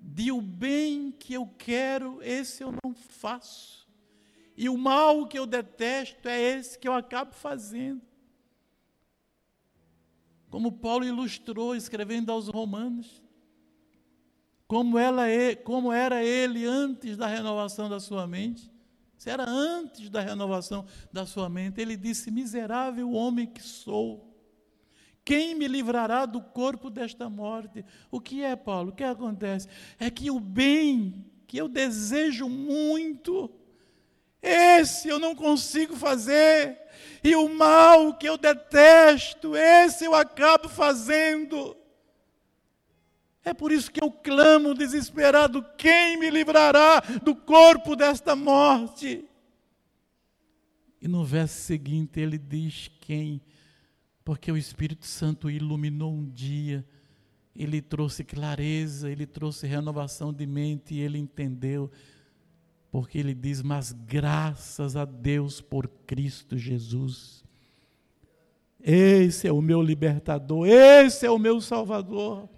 De o bem que eu quero, esse eu não faço. E o mal que eu detesto é esse que eu acabo fazendo. Como Paulo ilustrou escrevendo aos Romanos, como, ela é, como era ele antes da renovação da sua mente. Se era antes da renovação da sua mente, ele disse: Miserável homem que sou quem me livrará do corpo desta morte? O que é, Paulo? O que acontece? É que o bem que eu desejo muito, esse eu não consigo fazer. E o mal que eu detesto, esse eu acabo fazendo. É por isso que eu clamo desesperado: quem me livrará do corpo desta morte? E no verso seguinte ele diz: quem? Porque o Espírito Santo iluminou um dia, ele trouxe clareza, ele trouxe renovação de mente e ele entendeu porque ele diz: Mas graças a Deus por Cristo Jesus. Esse é o meu libertador, esse é o meu salvador.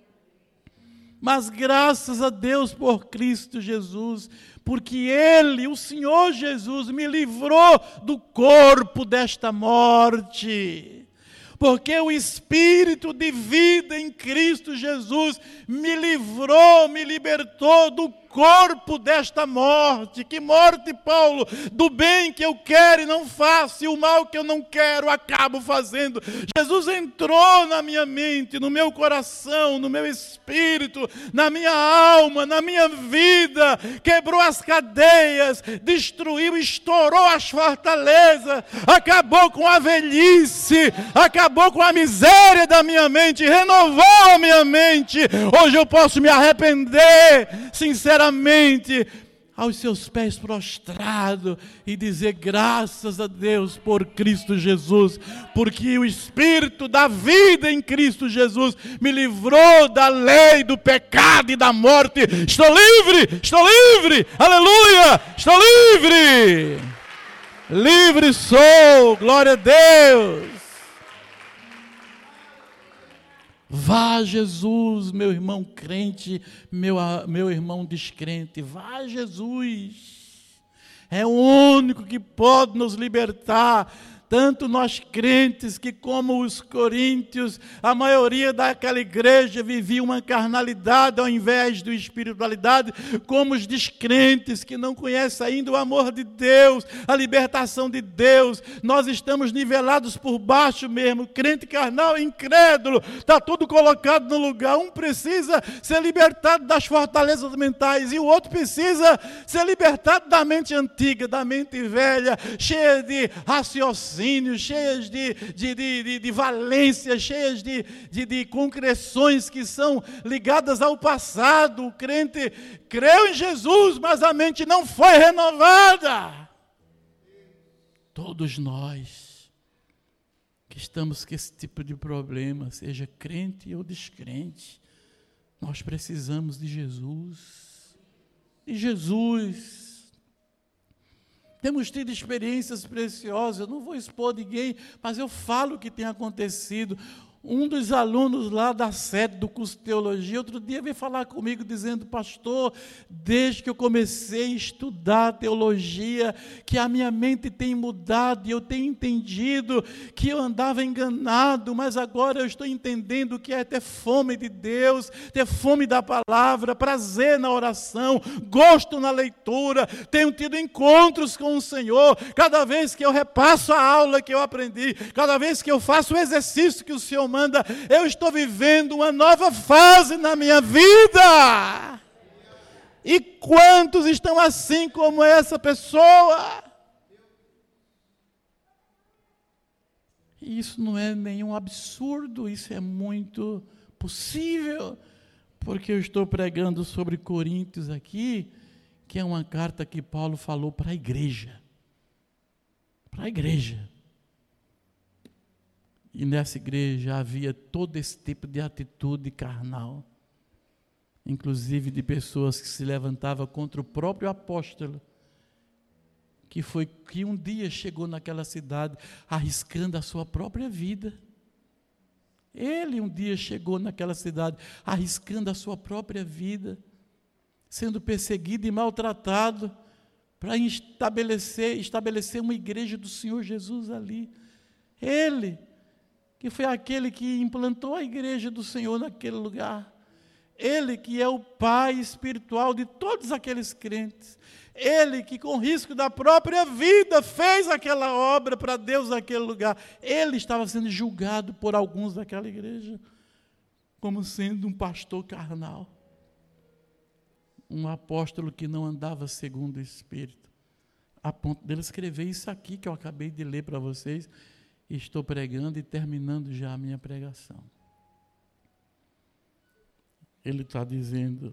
Mas graças a Deus por Cristo Jesus, porque Ele, o Senhor Jesus, me livrou do corpo desta morte. Porque o Espírito de vida em Cristo Jesus me livrou, me libertou do corpo desta morte. Que morte, Paulo? Do bem que eu quero e não faço, e o mal que eu não quero acabo fazendo. Jesus entrou na minha mente, no meu coração, no meu espírito, na minha alma, na minha vida, quebrou as cadeias, destruiu, estourou as fortalezas, acabou com a velhice, acabou com a miséria da minha mente, renovou a minha mente. Hoje eu posso me arrepender, sinceramente sinceramente aos seus pés prostrado e dizer graças a Deus por Cristo Jesus, porque o Espírito da vida em Cristo Jesus me livrou da lei, do pecado e da morte. Estou livre, estou livre, aleluia, estou livre. Livre sou, glória a Deus. Vá, Jesus, meu irmão crente, meu, meu irmão descrente. Vá, Jesus. É o único que pode nos libertar tanto nós crentes que, como os coríntios, a maioria daquela igreja vivia uma carnalidade ao invés de espiritualidade, como os descrentes que não conhecem ainda o amor de Deus, a libertação de Deus, nós estamos nivelados por baixo mesmo, crente carnal, incrédulo, está tudo colocado no lugar. Um precisa ser libertado das fortalezas mentais e o outro precisa ser libertado da mente antiga, da mente velha, cheia de raciocínio cheias de, de, de, de, de valências, cheias de, de, de concreções que são ligadas ao passado. O crente creu em Jesus, mas a mente não foi renovada. Todos nós que estamos com esse tipo de problema, seja crente ou descrente, nós precisamos de Jesus. E Jesus temos tido experiências preciosas, eu não vou expor ninguém, mas eu falo o que tem acontecido. Um dos alunos lá da sede do curso de teologia, outro dia veio falar comigo dizendo, pastor, desde que eu comecei a estudar teologia, que a minha mente tem mudado e eu tenho entendido que eu andava enganado, mas agora eu estou entendendo o que é ter fome de Deus, ter fome da palavra, prazer na oração, gosto na leitura, tenho tido encontros com o Senhor, cada vez que eu repasso a aula que eu aprendi, cada vez que eu faço o exercício que o Senhor eu estou vivendo uma nova fase na minha vida. E quantos estão assim como essa pessoa? Isso não é nenhum absurdo, isso é muito possível, porque eu estou pregando sobre Coríntios aqui, que é uma carta que Paulo falou para a igreja. Para a igreja. E nessa igreja havia todo esse tipo de atitude carnal, inclusive de pessoas que se levantavam contra o próprio apóstolo, que foi que um dia chegou naquela cidade arriscando a sua própria vida. Ele um dia chegou naquela cidade arriscando a sua própria vida, sendo perseguido e maltratado para estabelecer, estabelecer uma igreja do Senhor Jesus ali. Ele que foi aquele que implantou a igreja do Senhor naquele lugar. Ele que é o pai espiritual de todos aqueles crentes. Ele que, com risco da própria vida, fez aquela obra para Deus naquele lugar. Ele estava sendo julgado por alguns daquela igreja como sendo um pastor carnal. Um apóstolo que não andava segundo o Espírito. a ponto dele escrever isso aqui que eu acabei de ler para vocês. Estou pregando e terminando já a minha pregação. Ele está dizendo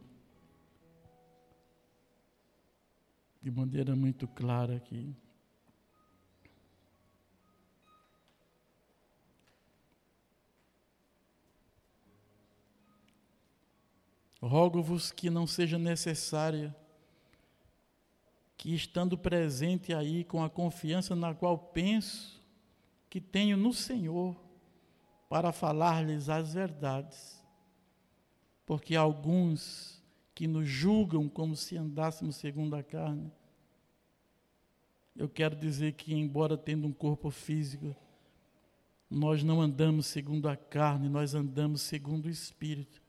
de maneira muito clara aqui. Rogo-vos que não seja necessária que estando presente aí com a confiança na qual penso que tenho no Senhor para falar-lhes as verdades. Porque alguns que nos julgam como se andássemos segundo a carne, eu quero dizer que, embora tendo um corpo físico, nós não andamos segundo a carne, nós andamos segundo o Espírito.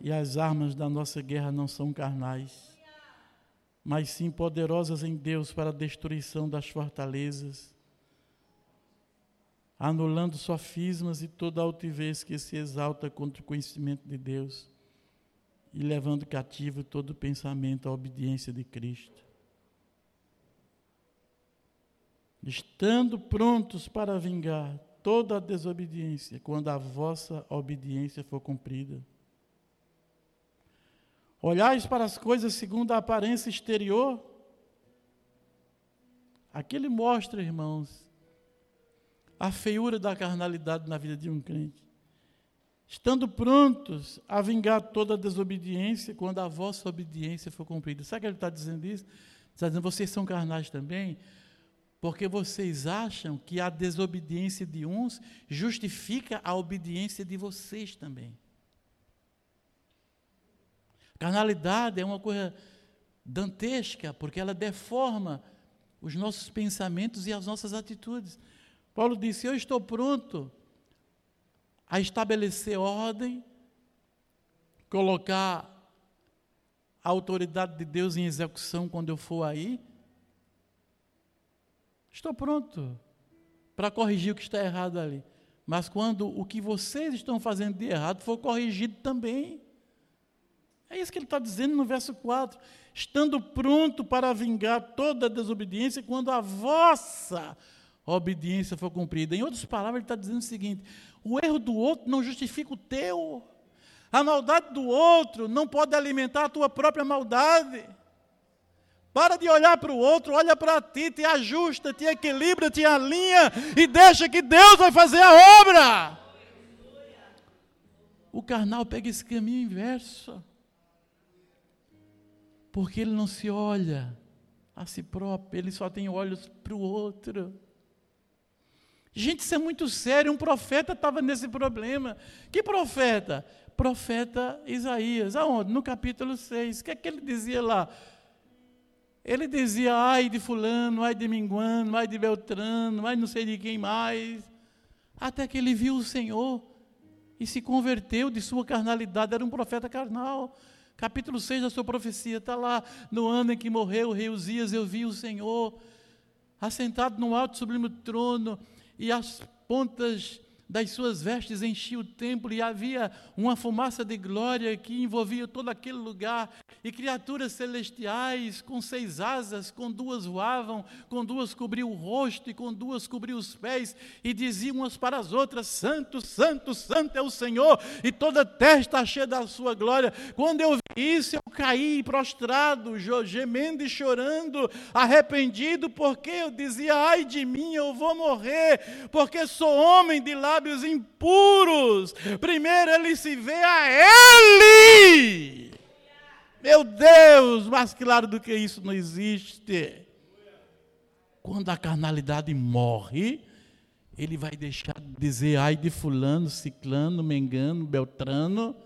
E as armas da nossa guerra não são carnais mas sim poderosas em Deus para a destruição das fortalezas, anulando sofismas e toda altivez que se exalta contra o conhecimento de Deus e levando cativo todo pensamento à obediência de Cristo. Estando prontos para vingar toda a desobediência, quando a vossa obediência for cumprida. Olhais para as coisas segundo a aparência exterior. Aqui ele mostra, irmãos, a feiura da carnalidade na vida de um crente. Estando prontos a vingar toda a desobediência quando a vossa obediência for cumprida. Sabe que ele está dizendo isso? Está dizendo, vocês são carnais também, porque vocês acham que a desobediência de uns justifica a obediência de vocês também. Carnalidade é uma coisa dantesca, porque ela deforma os nossos pensamentos e as nossas atitudes. Paulo disse: Eu estou pronto a estabelecer ordem, colocar a autoridade de Deus em execução quando eu for aí. Estou pronto para corrigir o que está errado ali. Mas quando o que vocês estão fazendo de errado for corrigido também, é isso que ele está dizendo no verso 4. Estando pronto para vingar toda desobediência quando a vossa obediência for cumprida. Em outras palavras, ele está dizendo o seguinte: o erro do outro não justifica o teu. A maldade do outro não pode alimentar a tua própria maldade. Para de olhar para o outro, olha para ti, te ajusta, te equilibra, te alinha e deixa que Deus vai fazer a obra. O carnal pega esse caminho inverso porque ele não se olha a si próprio, ele só tem olhos para o outro. Gente, isso é muito sério. Um profeta estava nesse problema. Que profeta? Profeta Isaías. Aonde? No capítulo 6. O que é que ele dizia lá? Ele dizia, ai de fulano, ai de minguano, ai de Beltrano, ai não sei de quem mais. Até que ele viu o Senhor e se converteu de sua carnalidade. Era um profeta carnal. Capítulo 6 da sua profecia está lá. No ano em que morreu o rei Uzias, eu vi o Senhor assentado no alto sublime trono e as pontas das suas vestes enchia o templo e havia uma fumaça de glória que envolvia todo aquele lugar e criaturas celestiais com seis asas, com duas voavam, com duas cobriu o rosto e com duas cobriu os pés e diziam umas para as outras: Santo, Santo, Santo é o Senhor e toda a terra está cheia da sua glória. Quando eu isso, eu caí prostrado, gemendo e chorando, arrependido, porque eu dizia: Ai de mim, eu vou morrer, porque sou homem de lábios impuros. Primeiro ele se vê a ele. Meu Deus, mais claro do que isso não existe. Quando a carnalidade morre, ele vai deixar de dizer ai de fulano, ciclano, mengano, beltrano,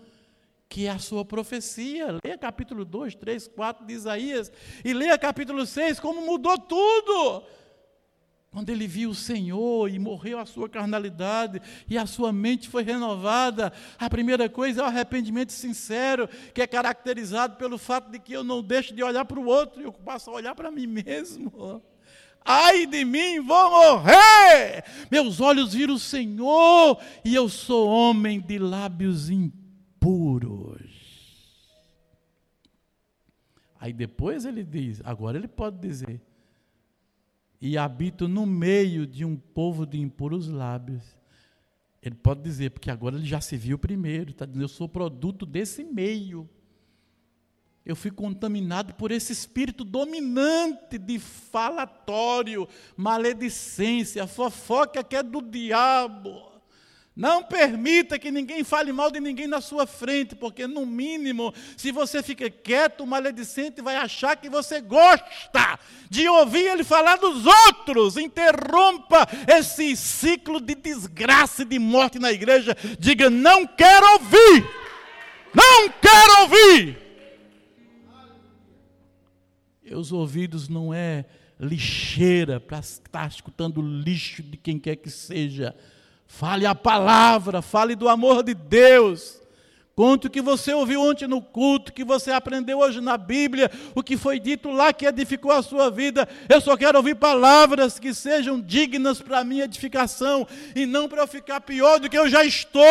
que é a sua profecia. Leia capítulo 2, 3, 4 de Isaías e leia capítulo 6, como mudou tudo. Quando ele viu o Senhor e morreu a sua carnalidade e a sua mente foi renovada, a primeira coisa é o arrependimento sincero, que é caracterizado pelo fato de que eu não deixo de olhar para o outro eu passo a olhar para mim mesmo. Ai de mim, vou morrer! Meus olhos viram o Senhor e eu sou homem de lábios impuros. Aí depois ele diz, agora ele pode dizer, e habito no meio de um povo de impuros lábios. Ele pode dizer, porque agora ele já se viu primeiro, está dizendo, eu sou produto desse meio. Eu fui contaminado por esse espírito dominante de falatório, maledicência, fofoca que é do diabo. Não permita que ninguém fale mal de ninguém na sua frente, porque, no mínimo, se você fica quieto, o maledicente vai achar que você gosta de ouvir ele falar dos outros. Interrompa esse ciclo de desgraça e de morte na igreja. Diga: não quero ouvir. Não quero ouvir. Os ouvidos não é lixeira para estar escutando lixo de quem quer que seja Fale a palavra, fale do amor de Deus. Conte o que você ouviu ontem no culto, o que você aprendeu hoje na Bíblia, o que foi dito lá que edificou a sua vida. Eu só quero ouvir palavras que sejam dignas para a minha edificação e não para eu ficar pior do que eu já estou.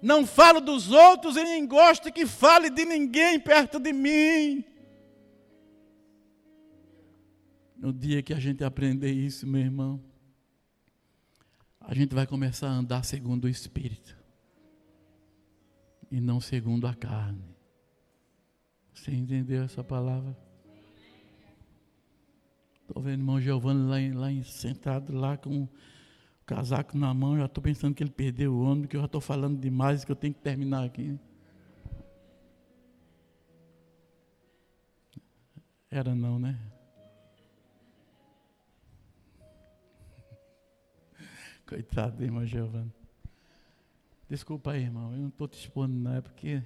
Não falo dos outros e nem gosto que fale de ninguém perto de mim. No dia que a gente aprender isso, meu irmão, a gente vai começar a andar segundo o Espírito e não segundo a carne. Você entendeu essa palavra? Estou vendo o irmão Giovanni lá, lá sentado lá com o casaco na mão, já estou pensando que ele perdeu o ônibus, que eu já estou falando demais, que eu tenho que terminar aqui. Era não, né? Coitado, irmão Giovanni. Desculpa aí, irmão, eu não estou te expondo, não, é porque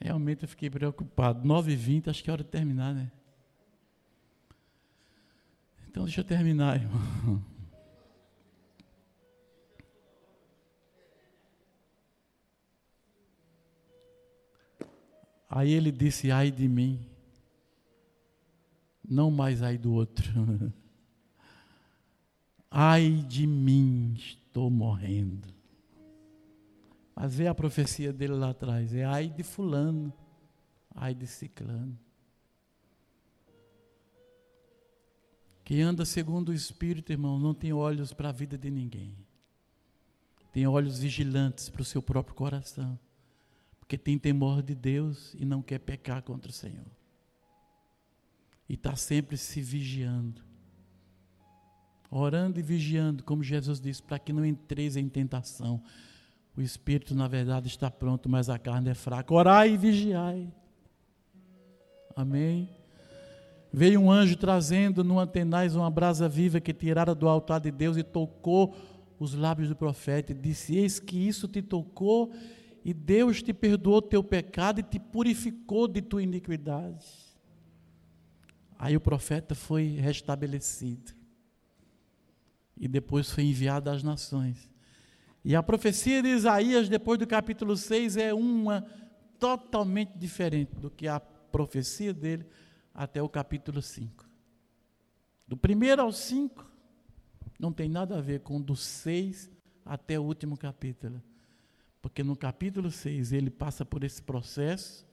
realmente eu fiquei preocupado. 9h20, acho que é hora de terminar, né? Então deixa eu terminar, irmão. Aí ele disse: ai de mim, não mais ai do outro. Ai de mim, estou morrendo. Mas vê a profecia dele lá atrás: é ai de Fulano, ai de Ciclano. Quem anda segundo o Espírito, irmão, não tem olhos para a vida de ninguém. Tem olhos vigilantes para o seu próprio coração. Porque tem temor de Deus e não quer pecar contra o Senhor. E está sempre se vigiando orando e vigiando, como Jesus disse, para que não entreis em tentação. O espírito, na verdade, está pronto, mas a carne é fraca. Orai e vigiai. Amém. Veio um anjo trazendo no antenais uma brasa viva que tirara do altar de Deus e tocou os lábios do profeta e disse: Eis que isso te tocou e Deus te perdoou teu pecado e te purificou de tua iniquidade. Aí o profeta foi restabelecido e depois foi enviado às nações. E a profecia de Isaías, depois do capítulo 6, é uma totalmente diferente do que a profecia dele até o capítulo 5. Do primeiro ao 5, não tem nada a ver com do 6 até o último capítulo. Porque no capítulo 6 ele passa por esse processo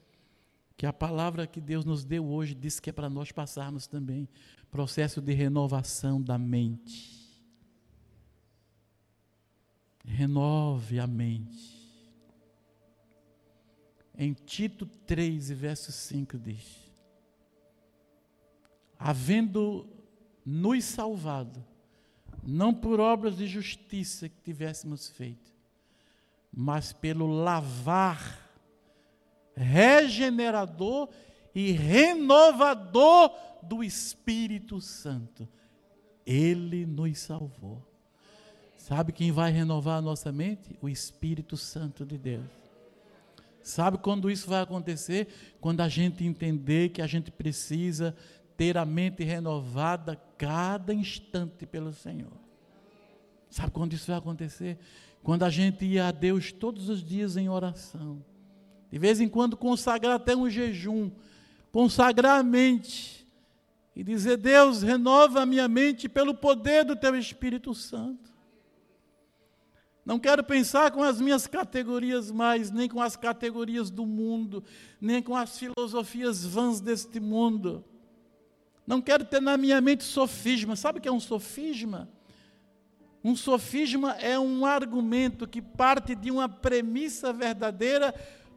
que a palavra que Deus nos deu hoje diz que é para nós passarmos também processo de renovação da mente renove a mente. Em Tito 3, verso 5 diz: Havendo nos salvado, não por obras de justiça que tivéssemos feito, mas pelo lavar regenerador e renovador do Espírito Santo. Ele nos salvou. Sabe quem vai renovar a nossa mente? O Espírito Santo de Deus. Sabe quando isso vai acontecer? Quando a gente entender que a gente precisa ter a mente renovada cada instante pelo Senhor. Sabe quando isso vai acontecer? Quando a gente ir a Deus todos os dias em oração. De vez em quando consagrar até um jejum. Consagrar a mente. E dizer: Deus, renova a minha mente pelo poder do Teu Espírito Santo. Não quero pensar com as minhas categorias mais, nem com as categorias do mundo, nem com as filosofias vãs deste mundo. Não quero ter na minha mente sofisma. Sabe o que é um sofisma? Um sofisma é um argumento que parte de uma premissa verdadeira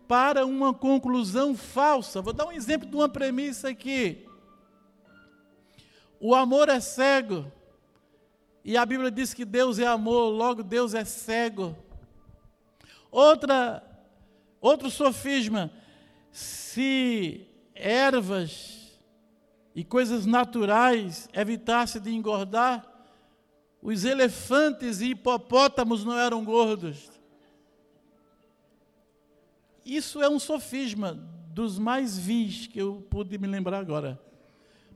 para uma conclusão falsa. Vou dar um exemplo de uma premissa aqui. O amor é cego. E a Bíblia diz que Deus é amor, logo Deus é cego. Outra, outro sofisma, se ervas e coisas naturais evitasse de engordar, os elefantes e hipopótamos não eram gordos. Isso é um sofisma dos mais vis que eu pude me lembrar agora.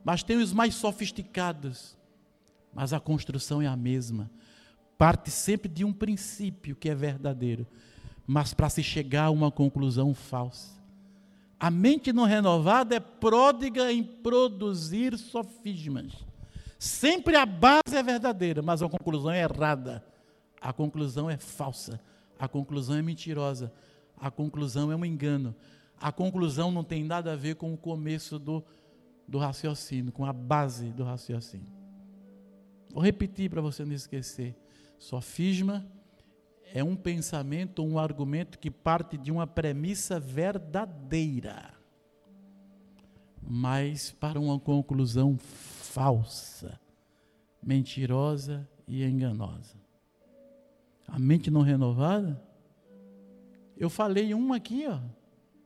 Mas tem os mais sofisticados mas a construção é a mesma. Parte sempre de um princípio que é verdadeiro, mas para se chegar a uma conclusão falsa. A mente não renovada é pródiga em produzir sofismas. Sempre a base é verdadeira, mas a conclusão é errada. A conclusão é falsa. A conclusão é mentirosa. A conclusão é um engano. A conclusão não tem nada a ver com o começo do, do raciocínio, com a base do raciocínio. Vou repetir para você não esquecer. Sofisma é um pensamento, um argumento que parte de uma premissa verdadeira, mas para uma conclusão falsa, mentirosa e enganosa. A mente não renovada? Eu falei um aqui, ó.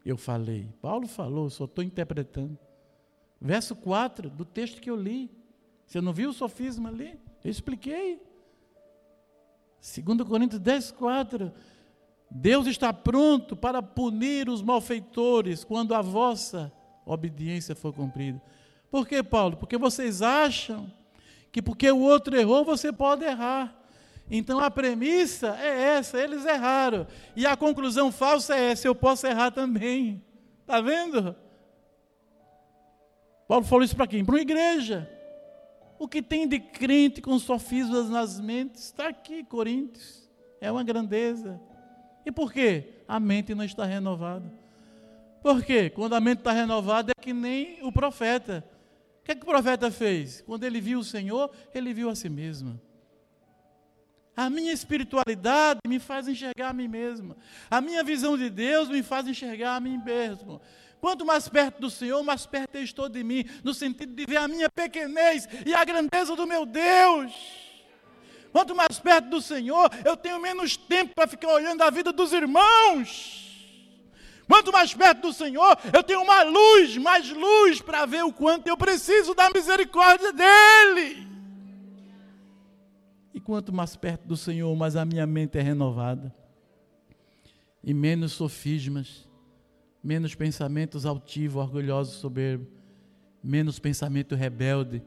Eu falei. Paulo falou, só estou interpretando. Verso 4 do texto que eu li. Você não viu o sofisma ali? Eu expliquei. 2 Coríntios 10, 4. Deus está pronto para punir os malfeitores quando a vossa obediência for cumprida. Por que, Paulo? Porque vocês acham que porque o outro errou, você pode errar. Então a premissa é essa, eles erraram. E a conclusão falsa é essa, eu posso errar também. Está vendo? Paulo falou isso para quem? Para uma igreja. O que tem de crente com sofismas nas mentes está aqui, Coríntios. É uma grandeza. E por quê? A mente não está renovada. Por quê? Quando a mente está renovada é que nem o profeta. O que, é que o profeta fez? Quando ele viu o Senhor, ele viu a si mesmo. A minha espiritualidade me faz enxergar a mim mesmo. A minha visão de Deus me faz enxergar a mim mesmo. Quanto mais perto do Senhor, mais perto eu estou de mim, no sentido de ver a minha pequenez e a grandeza do meu Deus. Quanto mais perto do Senhor, eu tenho menos tempo para ficar olhando a vida dos irmãos. Quanto mais perto do Senhor, eu tenho mais luz, mais luz para ver o quanto eu preciso da misericórdia dEle. E quanto mais perto do Senhor, mais a minha mente é renovada. E menos sofismas menos pensamentos altivos, orgulhosos, soberbos, menos pensamento rebelde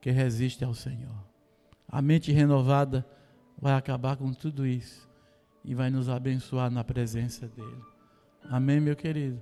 que resiste ao Senhor. A mente renovada vai acabar com tudo isso e vai nos abençoar na presença dEle. Amém, meu querido?